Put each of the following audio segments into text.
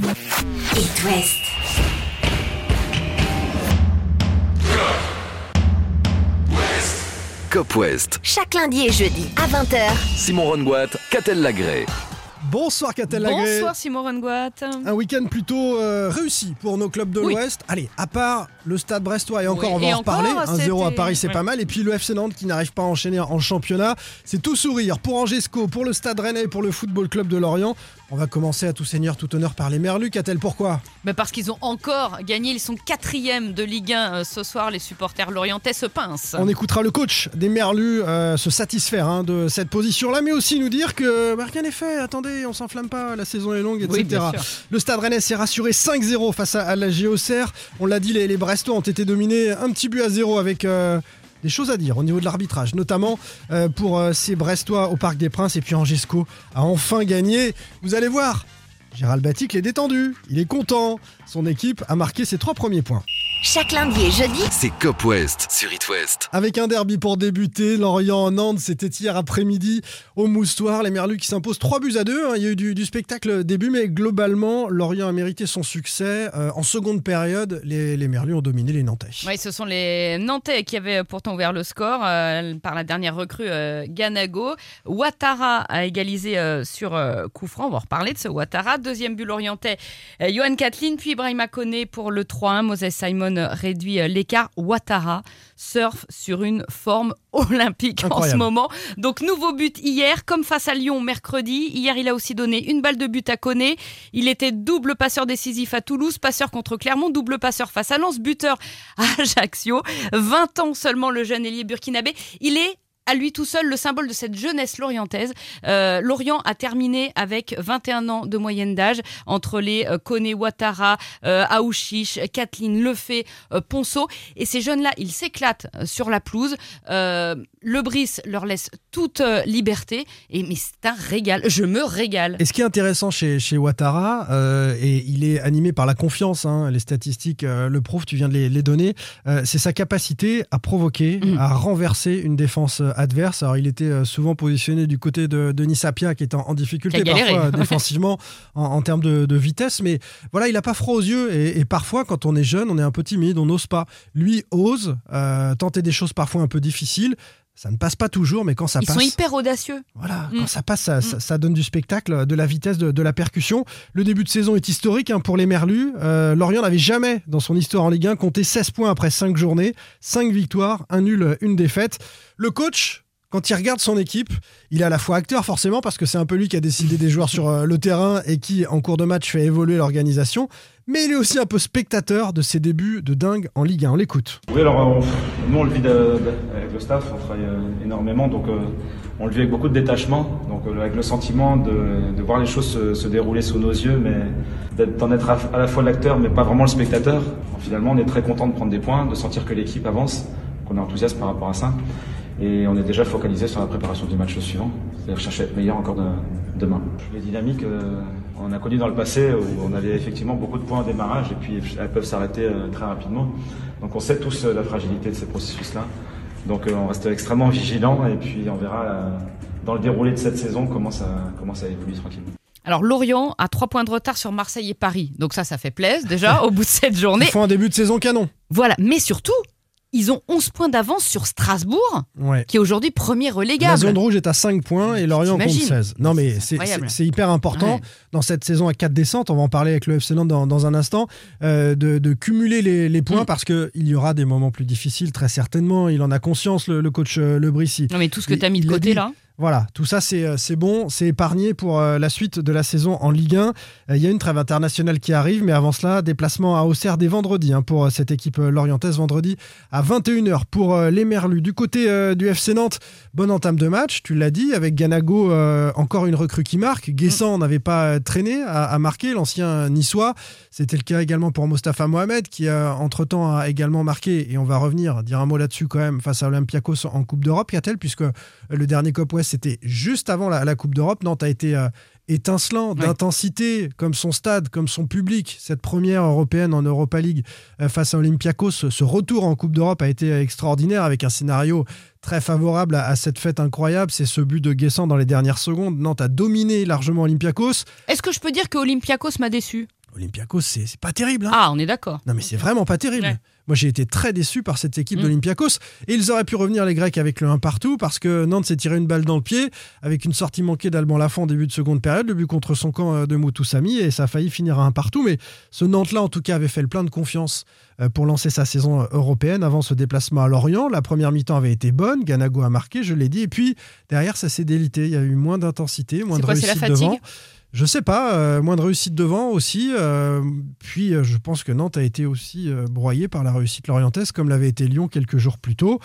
It West. Cop West. Chaque lundi et jeudi à 20h. Simon Rongoat, Catel Lagré. Bonsoir Catel Lagré. Bonsoir Simon Rengoat. Un week-end plutôt euh, réussi pour nos clubs de Oui. l'Ouest. Allez, à part le Stade Brestois, et encore Oui, on va et en reparler. encore, 1-0 à c'était- Paris, c'est ouais. pas mal. Et puis le FC Nantes qui n'arrive pas à enchaîner en championnat. C'est tout sourire pour Angesco, pour le Stade Rennais, pour le Football Club de Lorient. On va commencer à tout seigneur, tout honneur par les Merlus. Catel, pourquoi Mais parce qu'ils ont encore gagné, ils sont quatrième de Ligue 1 euh, ce soir. Les supporters lorientais se pincent. On écoutera le coach des Merlus euh, se satisfaire hein, de cette position-là, mais aussi nous dire que bah, rien n'est fait. Attendez, on s'enflamme pas, la saison est longue, etc. Oui, bien sûr. Le Stade Rennais s'est rassuré 5-0 face à, à la Géocère. On l'a dit, les, les Brestois ont été dominés un petit but à zéro avec euh, des choses à dire au niveau de l'arbitrage, notamment euh, pour euh, ces Brestois au Parc des Princes. Et puis Angesco a enfin gagné. Vous allez voir, Gérald Batic est détendu, il est content. Son équipe a marqué ses trois premiers points. Chaque lundi et jeudi, C'est Cop West sur It West. Avec un derby pour débuter, Lorient-Nantes, c'était hier après-midi au Moustoir. Les Merlus qui s'imposent 3 buts à 2. Il y a eu du, du spectacle début, mais globalement, Lorient a mérité son succès. Euh, en seconde période, les, les Merlus ont dominé les Nantais. Oui, ce sont les Nantais qui avaient pourtant ouvert le score euh, par la dernière recrue euh, Ganago. Ouattara a égalisé euh, sur euh, coup franc. On va en reparler de ce Ouattara. Deuxième but lorientais, euh, Johan Kathleen, puis Ibrahima Koné pour le 3-1. Moses Simon réduit euh, l'écart. Ouattara surfe sur une forme olympique en ce moment. Donc nouveau but hier, comme face à Lyon mercredi. Hier, il a aussi donné une balle de but à Koné. Il était double passeur décisif à Toulouse, passeur contre Clermont, double passeur face à Lens, buteur à Ajaccio. 20 ans seulement le jeune ailier burkinabé. Il est à lui tout seul le symbole de cette jeunesse lorientaise. Euh, Lorient a terminé avec 21 ans de moyenne d'âge entre les euh, Koné Ouattara, euh, Aouchiche, Kathleen Lefebvre, euh, Ponceau. Et ces jeunes-là, ils s'éclatent euh, sur la pelouse. Le Brice leur laisse toute liberté. Et mais c'est un régal. Je me régale. Et ce qui est intéressant chez, chez Ouattara, et il est animé par la confiance, hein, les statistiques le prouvent, tu viens de les, les donner, c'est sa capacité à provoquer, Mhm. à renverser une défense adverse. Alors il était euh, souvent positionné du côté de Denis Sapia qui était en, en difficulté parfois euh, défensivement en, en termes de, de vitesse, mais voilà, il n'a pas froid aux yeux et, et parfois quand on est jeune, on est un peu timide, on n'ose pas. Lui ose euh, tenter des choses parfois un peu difficiles. Ça ne passe pas toujours, mais quand ça Ils passe. sont hyper audacieux. Voilà, Mm. quand ça passe, ça, ça- ça donne du spectacle, de la vitesse, de, de la percussion. Le début de saison est historique hein, pour les Merlus. Euh, Lorient n'avait jamais, dans son histoire en Ligue 1, compté 16 points après 5 journées, 5 victoires, un nul, une défaite. Le coach, quand il regarde son équipe, il est à la fois acteur forcément, parce que c'est un peu lui qui a décidé des joueurs sur euh, le terrain et qui, en cours de match, fait évoluer l'organisation. Mais il est aussi un peu spectateur de ses débuts de dingue en Ligue 1. On l'écoute. Oui, alors on- nous on le vit avec le staff, on travaille euh, énormément, donc euh, on le vit avec beaucoup de détachement, donc euh, avec le sentiment de, voir les choses se, dérouler sous nos yeux, mais d'en être à, à la fois l'acteur, mais pas vraiment le spectateur. Finalement, on est très content de prendre des points, de sentir que l'équipe avance, qu'on est enthousiaste par rapport à ça, et on est déjà focalisé sur la préparation du match suivant, c'est-à-dire chercher à être meilleur encore de- demain. Les dynamiques, euh, on a connu dans le passé où on avait effectivement beaucoup de points au démarrage, et puis elles peuvent s'arrêter euh, très rapidement. Donc on sait tous euh, la fragilité de ces processus-là. Donc euh, on reste extrêmement vigilant et puis on verra euh, dans le déroulé de cette saison comment ça, comment ça évolue tranquillement. Alors Lorient a trois points de retard sur Marseille et Paris. Donc ça, ça fait plaisir déjà au bout de cette journée. Ils font un début de saison canon. Voilà. Mais surtout, ils ont 11 points d'avance sur Strasbourg, Ouais. qui est aujourd'hui premier La relégable. zone rouge est à 5 points et Lorient compte T'imagines 16. Non, mais C'est hyper important Ouais. dans cette saison à 4 descentes. On va en parler avec le FC Nantes dans, dans un instant. euh, de, de cumuler les, les points Mm. parce qu'il y aura des moments plus difficiles, très certainement. Il en a conscience, le, le coach euh, Le Brissi. Non mais tout ce que tu as mis de l'a côté dit. là. Voilà, tout ça c'est euh, c'est bon, c'est épargné pour euh, la suite de la saison en Ligue 1. Euh, Il y a une trêve internationale qui arrive, mais avant cela, déplacement à Auxerre dès vendredi hein, pour cette équipe lorientaise, vendredi à 21h pour les Merlus. Du côté du FC Nantes, bonne entame de match, tu l'as dit, avec Ganago, encore une recrue qui marque. Guessant n'avait pas traîné à, marquer, l'ancien niçois. C'était le cas également pour Mostafa Mohamed, qui euh, entre-temps a également marqué, et on va revenir, dire un mot là-dessus quand même, face à Olympiakos en Coupe d'Europe, qu'a-t-elle, puisque le dernier Cop West, c'était juste avant la, la Coupe d'Europe. Nantes a été euh, étincelant Ouais. d'intensité, comme son stade, comme son public. Cette première européenne en Europa League euh, face à Olympiakos, ce, ce retour en Coupe d'Europe a été extraordinaire avec un scénario très favorable à, à cette fête incroyable. C'est ce but de Guessant dans les dernières secondes. Nantes a dominé largement Olympiakos. Est-ce que je peux dire que Olympiakos m'a déçu? Olympiakos, c'est pas terrible. hein. Ah, on est d'accord. Non, mais c'est vraiment pas terrible. Ouais. Moi, j'ai été très déçu par cette équipe Mm. d'Olympiakos. Et ils auraient pu revenir, les Grecs, avec le 1 partout, parce que Nantes s'est tiré une balle dans le pied, avec une sortie manquée d'Alban Lafont en début de seconde période, le but contre son camp euh, de Moutoussamy, et ça a failli finir à 1 partout. Mais ce Nantes-là, en tout cas, avait fait le plein de confiance euh, pour lancer sa saison euh, européenne avant ce déplacement à Lorient. La première mi-temps avait été bonne, Ganago a marqué, je l'ai dit. Et puis, derrière, ça s'est délité. Il y a eu moins d'intensité, moins de quoi, la réussite fatigue devant. Je sais pas, euh, moins de réussite devant aussi. euh, puis euh, je pense que Nantes a été aussi euh, broyé par la réussite lorientaise, comme l'avait été Lyon quelques jours plus tôt.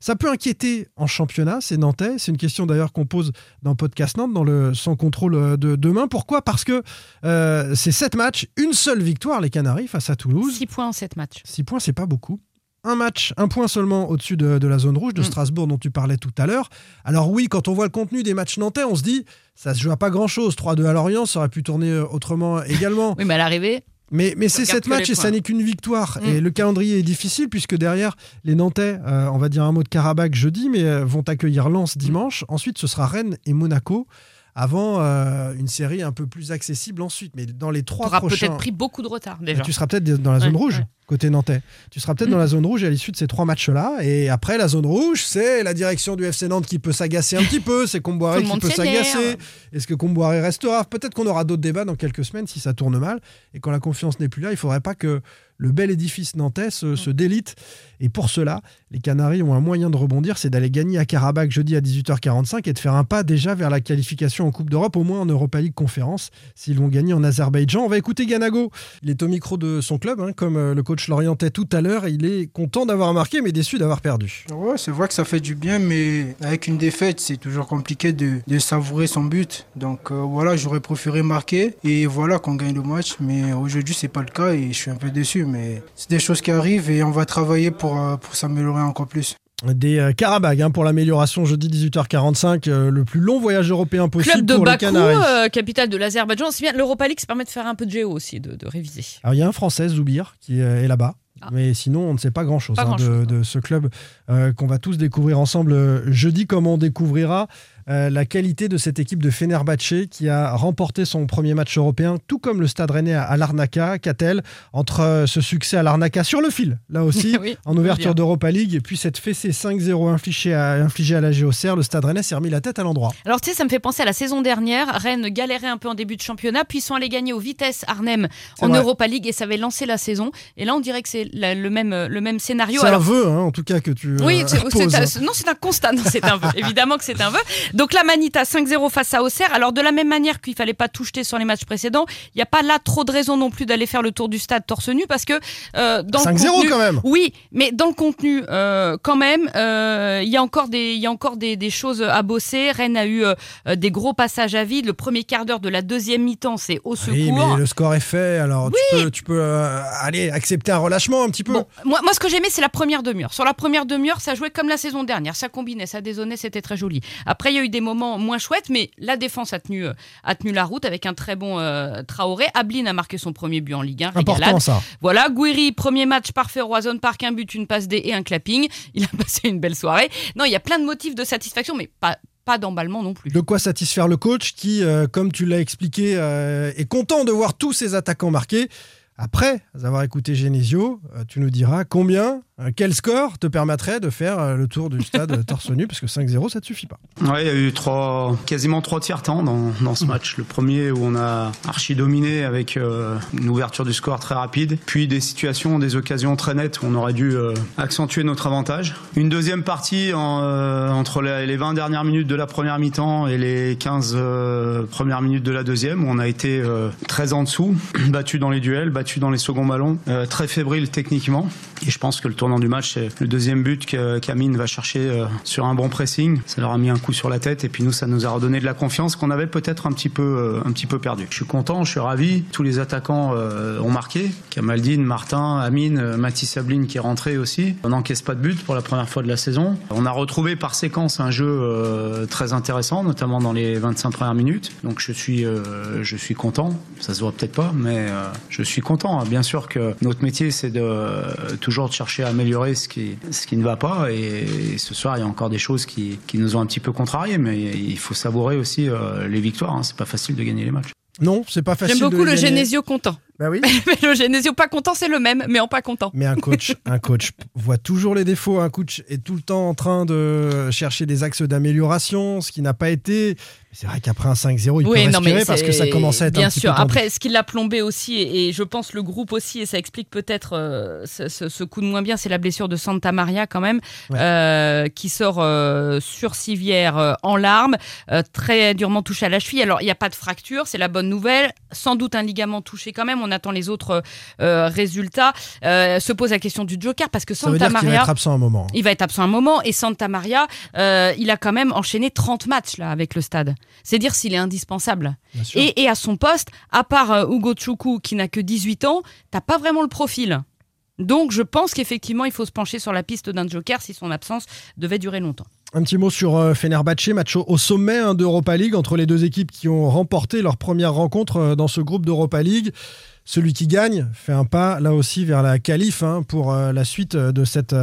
Ça peut inquiéter en championnat, c'est nantais. C'est une question d'ailleurs qu'on pose dans Podcast Nantes, dans le sans contrôle de demain. Pourquoi? Parce que c'est sept matchs, une seule victoire, les Canaries, face à Toulouse. 6 points en 7 matchs. 6 points, c'est pas beaucoup. Un match, un point seulement au-dessus de, de la zone rouge de Mm. Strasbourg dont tu parlais tout à l'heure. Alors oui, quand on voit le contenu des matchs nantais, on se dit, ça se joue à pas grand-chose. 3-2 à Lorient, ça aurait pu tourner euh, autrement également. Oui, mais à l'arrivée, Mais, mais c'est matchs les et ça n'est qu'une victoire. Mm. Et le calendrier est difficile puisque derrière, les Nantais, euh, on va dire un mot de Karabakh jeudi, mais euh, vont accueillir Lens dimanche. Ensuite, ce sera Rennes et Monaco avant euh, une série un peu plus accessible ensuite. Mais dans les tu trois auras prochains... peut-être pris beaucoup de retard Mais déjà. Tu seras peut-être dans la zone Ouais, rouge, ouais. côté nantais. Tu seras peut-être Mm. dans la zone rouge à l'issue de ces trois matchs-là. Et après, la zone rouge, c'est la direction du FC Nantes qui peut s'agacer un petit peu. C'est Comboiré qui peut s'agacer. Est-ce que Comboiré restera? Peut-être qu'on aura d'autres débats dans quelques semaines si ça tourne mal. Et quand la confiance n'est plus là, il faudrait pas que le bel édifice nantais se, se délite. Et pour cela, les Canaries ont un moyen de rebondir, c'est d'aller gagner à Karabakh jeudi à 18h45 et de faire un pas déjà vers la qualification en Coupe d'Europe, au moins en Europa League Conférence, s'ils vont gagner en Azerbaïdjan. On va écouter Ganago. Il est au micro de son club, hein, comme euh, le coach l'orientait tout à l'heure. Il est content d'avoir marqué, mais déçu d'avoir perdu. Ouais, c'est vrai que ça fait du bien, mais avec une défaite, c'est toujours compliqué de, de savourer son but. Donc euh, voilà, j'aurais préféré marquer et voilà qu'on gagne le match. Mais aujourd'hui, c'est pas le cas et je suis un peu déçu. Mais c'est des choses qui arrivent et on va travailler pour, euh, pour s'améliorer encore plus. Des euh, Karabakh hein, pour l'amélioration jeudi 18h45, euh, le plus long voyage européen possible Club de pour les Bakou, Canaries. euh, capitale de l'Azerbaïdjan. C'est bien, l'Europa League, ça permet de faire un peu de géo aussi, de, de réviser. Alors il y a un Français, Zoubir, qui euh, est là-bas. Ah. Mais sinon, on ne sait pas grand-chose hein, de, de ce club euh, qu'on va tous découvrir ensemble jeudi, comme on découvrira euh, la qualité de cette équipe de Fenerbahçe qui a remporté son premier match européen, tout comme le Stade Rennais à, à Larnaca. Qu'a-t-elle entre euh, ce succès à Larnaca sur le fil, là aussi, Oui, en ouverture d'Europa League, et puis cette fessée 5-0 infligée à, infligée à la GOCR, le Stade Rennais s'est remis la tête à l'endroit. Alors, tu sais, ça me fait penser à la saison dernière. Rennes galérait un peu en début de championnat, puis sont allés gagner au Vitesse Arnhem en vrai. Europa League et ça avait lancé la saison. Et là, on dirait que c'est le même, euh, le même scénario. C'est un vœu, hein, en tout cas, que tu oui, euh, c'est- non, c'est un constat, non, c'est un vœu. Évidemment que c'est un vœu. Donc la Manita 5-0 face à Auxerre. Alors de la même manière qu'il fallait pas tout jeter sur les matchs précédents, il n'y a pas là trop de raison non plus d'aller faire le tour du stade torse nu parce que euh, dans le 5-0 contenu- quand même oui, mais dans le contenu, euh, quand même, euh, il y a encore des, il y a encore des, des choses à bosser. Rennes a eu euh, euh, des gros passages à vide. Le premier quart d'heure de la deuxième mi-temps, c'est au secours. Oui, mais le score est fait, alors tu peux, tu peux aller accepter un relâchement un petit peu. Bon, moi, moi, ce que j'aimais, c'est la première demi-heure. Sur la première demi-heure, ça jouait comme la saison dernière. Ça combinait, ça dézonnait, c'était très joli. Après, il y a eu des moments moins chouettes, mais la défense a tenu, euh, a tenu la route avec un très bon euh, Traoré. Ablin a marqué son premier but en Ligue 1. régalade. Important ça. Voilà, Guiri, premier match parfait au Roison Park, un but, une passe D et un clapping. Il a passé une belle soirée. Non, il y a plein de motifs de satisfaction, mais pas, pas d'emballement non plus. De quoi satisfaire le coach qui, euh, comme tu l'as expliqué, euh, est content de voir tous ses attaquants marqués. Après avoir écouté Genesio, tu nous diras combien, quel score te permettrait de faire euh, le tour du stade euh, torse nu, parce que 5-0, ça ne te suffit pas. Ouais, il y a eu trois, quasiment trois tiers temps dans, dans ce match. Le premier où on a archi dominé avec euh, une ouverture du score très rapide, puis des situations, des occasions très nettes où on aurait dû euh, accentuer notre avantage. Une deuxième partie en, euh, entre les, les 20 dernières minutes de la première mi-temps et les 15 euh, premières minutes de la deuxième où on a été euh, très en dessous, battu dans les duels, battu dans les seconds ballons, euh, très fébrile techniquement. Et je pense que le tournant du match, c'est le deuxième but que va chercher euh, sur un bon pressing. Ça leur a mis un coup sur la tête et puis nous, ça nous a redonné de la confiance qu'on avait peut-être un petit peu, euh, un petit peu perdu. Je suis content, je suis ravi. Tous les attaquants euh, ont marqué. Kamaldine, Martin, Amine, Mathis Sabline qui est rentré aussi. On n'encaisse pas de but pour la première fois de la saison. On a retrouvé par séquence un jeu très intéressant, notamment dans les 25 premières minutes. Donc je suis, je suis content. Ça se voit peut-être pas, mais je suis content. Bien sûr que notre métier, c'est de toujours de chercher à améliorer ce qui, ce qui ne va pas. Et, et ce soir, il y a encore des choses qui, qui nous ont un petit peu contrariés, mais il faut savourer aussi euh, les victoires. Hein. C'est pas facile de gagner les matchs. Non, c'est pas facile. J'aime beaucoup de le gagner. Genesio content. Bah oui. Genesio pas content, c'est le même, mais en pas content. Mais un coach, un coach voit toujours les défauts. Un coach est tout le temps en train de chercher des axes d'amélioration, ce qui n'a pas été. C'est vrai qu'après un 5-0, il oui, peut non, respirer parce que ça commence à être bien un petit sûr. peu. Après, ce qui l'a plombé aussi, et, et je pense le groupe aussi, et ça explique peut-être euh, ce, ce- ce coup de moins bien, c'est la blessure de Santa Maria quand même, Ouais. euh, qui sort euh, sur civière en larmes, très durement touché à la cheville. Alors, il n'y a pas de fracture, c'est la bonne nouvelle. Sans doute un ligament touché quand même. On attend les autres euh, résultats. Euh, se pose la question du Joker parce que Ça veut Santa dire qu'il va Maria. être absent un moment. Il va être absent un moment et Santa Maria, euh, il a quand même enchaîné 30 matchs là avec le stade. C'est dire s'il est indispensable. Et, et à son poste, à part euh, Hugo Choukou qui n'a que 18 ans, t'as pas vraiment le profil. Donc je pense qu'effectivement il faut se pencher sur la piste d'un joker si son absence devait durer longtemps. Un petit mot sur euh, Fenerbahçe, match au, sommet hein, d'Europa League entre les deux équipes qui ont remporté leur première rencontre euh, dans ce groupe d'Europa League. Celui qui gagne fait un pas là aussi vers la qualif hein, pour euh, la suite euh, de cette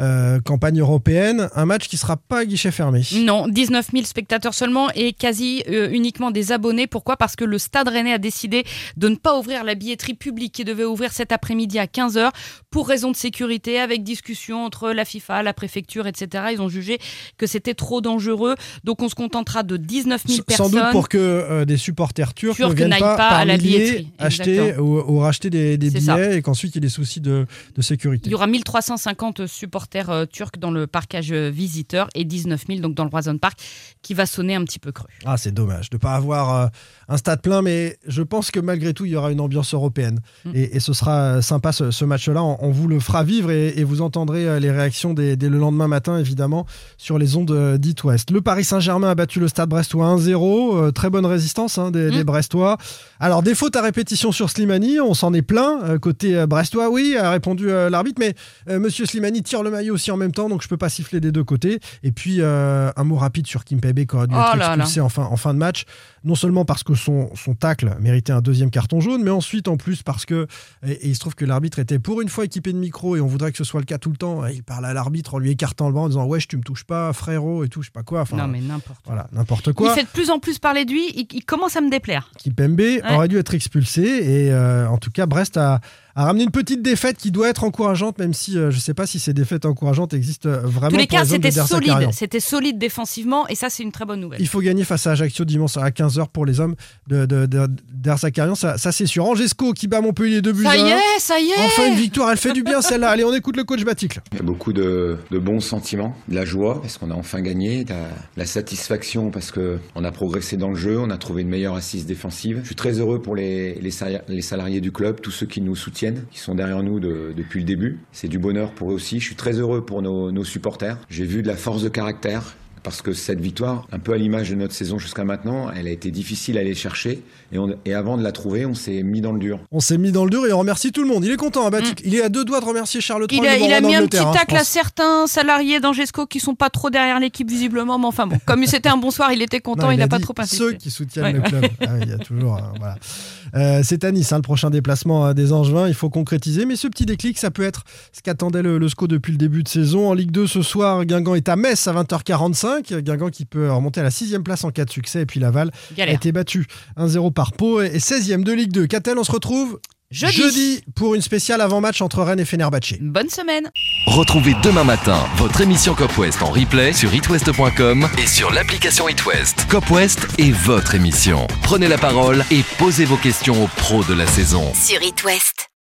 euh, campagne européenne. Un match qui sera pas à guichet fermé. Non, 19 000 spectateurs seulement et quasi euh, uniquement des abonnés. Pourquoi? Parce que le Stade Rennais a décidé de ne pas ouvrir la billetterie publique qui devait ouvrir cet après-midi à 15h pour raison de sécurité, avec discussion entre la FIFA, la préfecture, etc. Ils ont jugé que c'était trop dangereux. Donc on se contentera de 19 000 S- personnes. Sans doute pour que des supporters turcs, Turcs ne viennent n'aillent pas, pas à la billetterie. acheter. Ou, ou racheter des, des C'est ça. billets et qu'ensuite il y ait des soucis de, de sécurité. Il y aura 1350 supporters euh, turcs dans le parcage euh, visiteur et 19 000 donc dans le Roison Park qui va sonner un petit peu cru. Ah, c'est dommage de ne pas avoir euh, un stade plein, mais je pense que malgré tout, il y aura une ambiance européenne. Mm. Et, et ce sera sympa ce, ce match-là. On, on vous le fera vivre et, et vous entendrez les réactions dès, dès le lendemain matin, évidemment, sur les ondes d'It West. Le Paris Saint-Germain a battu le stade brestois 1-0. euh, très bonne résistance hein, des, Mm. des Brestois. Alors, des fautes à répétition sur Slimani, on s'en est plein. Euh, côté euh, brestois, oui, a répondu euh, l'arbitre, mais monsieur Slimani tire le maillot aussi en même temps, donc je peux pas siffler des deux côtés. Et puis, un mot rapide sur Kimpembe qui aurait dû Oh être expulsé en fin, en fin de match. Non seulement parce que son, son tacle méritait un deuxième carton jaune, mais ensuite en plus parce que, et, et il se trouve que l'arbitre était pour une fois équipé de micro et on voudrait que ce soit le cas tout le temps. Et il parle à l'arbitre en lui écartant le bras en disant Wesh, tu me touches pas, frérot, et tout, je sais pas quoi. Enfin, non mais n'importe quoi. voilà, n'importe Il fait de plus en plus parler de lui, il, il commence à me déplaire. Kipembe aurait dû être expulsé et en tout cas Brest a, a ramené une petite défaite qui doit être encourageante même si euh, je sais pas si ces défaites encourageantes existent euh, En vraiment tous les pour cas, de c'était solide, c'était solide défensivement et ça c'est une très bonne nouvelle. Il faut gagner face à Ajaccio dimanche à 15h pour les hommes de, de, de- ça, ça c'est sûr. Angesco qui bat Montpellier 2 buts Ça y est, ça y est. Enfin une victoire, elle fait du bien celle-là. Allez, on écoute le coach Baticle. Il y a beaucoup de, de bons sentiments, de la joie parce qu'on a enfin gagné, de la, la satisfaction parce que on a progressé dans le jeu, on a trouvé une meilleure assise défensive. Je suis très heureux pour les, les, sali- les salariés du club, tous ceux qui nous soutiennent, qui sont derrière nous de- depuis le début. C'est du bonheur pour eux aussi. Je suis très heureux pour nos supporters. J'ai vu de la force de caractère. Parce que cette victoire, un peu à l'image de notre saison jusqu'à maintenant, elle a été difficile à aller chercher. Et, on- et avant de la trouver, on s'est mis dans le dur. On s'est mis dans le dur et on remercie tout le monde. Il est content, hein, Baticle. Il est à deux doigts de remercier Charles III. Mm. Il a, il mis un petit hein, tacle à certains salariés d'Angesco qui sont pas trop derrière l'équipe visiblement, mais enfin bon, comme c'était un bon soir, il était content, Non, il n'a pas trop insisté. Ceux qui soutiennent Ouais, le club. Ah il y a toujours. euh, voilà. Euh, c'est à Nice, hein, le prochain déplacement euh, des Angevins. Il faut concrétiser. Mais ce petit déclic, ça peut être ce qu'attendait le, le SCO depuis le début de saison. En Ligue 2 ce soir, Guingamp est à Metz à 20h45. Guingamp qui peut remonter à la sixième place en cas de succès. Et puis Laval a été battu 1-0 par Pau et 16e de Ligue 2. Catel, on se retrouve Jeudi. pour une spéciale avant-match entre Rennes et Fenerbahçe. Bonne semaine. Retrouvez demain matin votre émission Cop West en replay sur itwest.com et sur l'application itwest. Cop West est votre émission. Prenez la parole et posez vos questions aux pros de la saison. Sur It West.